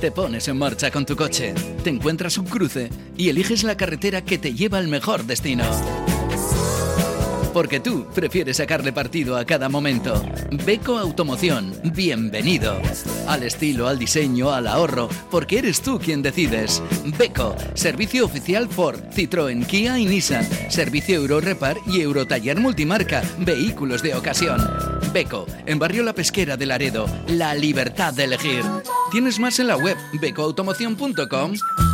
Te pones en marcha con tu coche, te encuentras un cruce y eliges la carretera que te lleva al mejor destino. Porque tú prefieres sacarle partido a cada momento. Beco Automoción, bienvenido. Al estilo, al diseño, al ahorro, porque eres tú quien decides. Beco, servicio oficial Ford, Citroën, Kia y Nissan. Servicio Euro Repar y Eurotaller Multimarca, vehículos de ocasión. Beco, en Barrio La Pesquera de Laredo, la libertad de elegir. Tienes más en la web becoautomoción.com.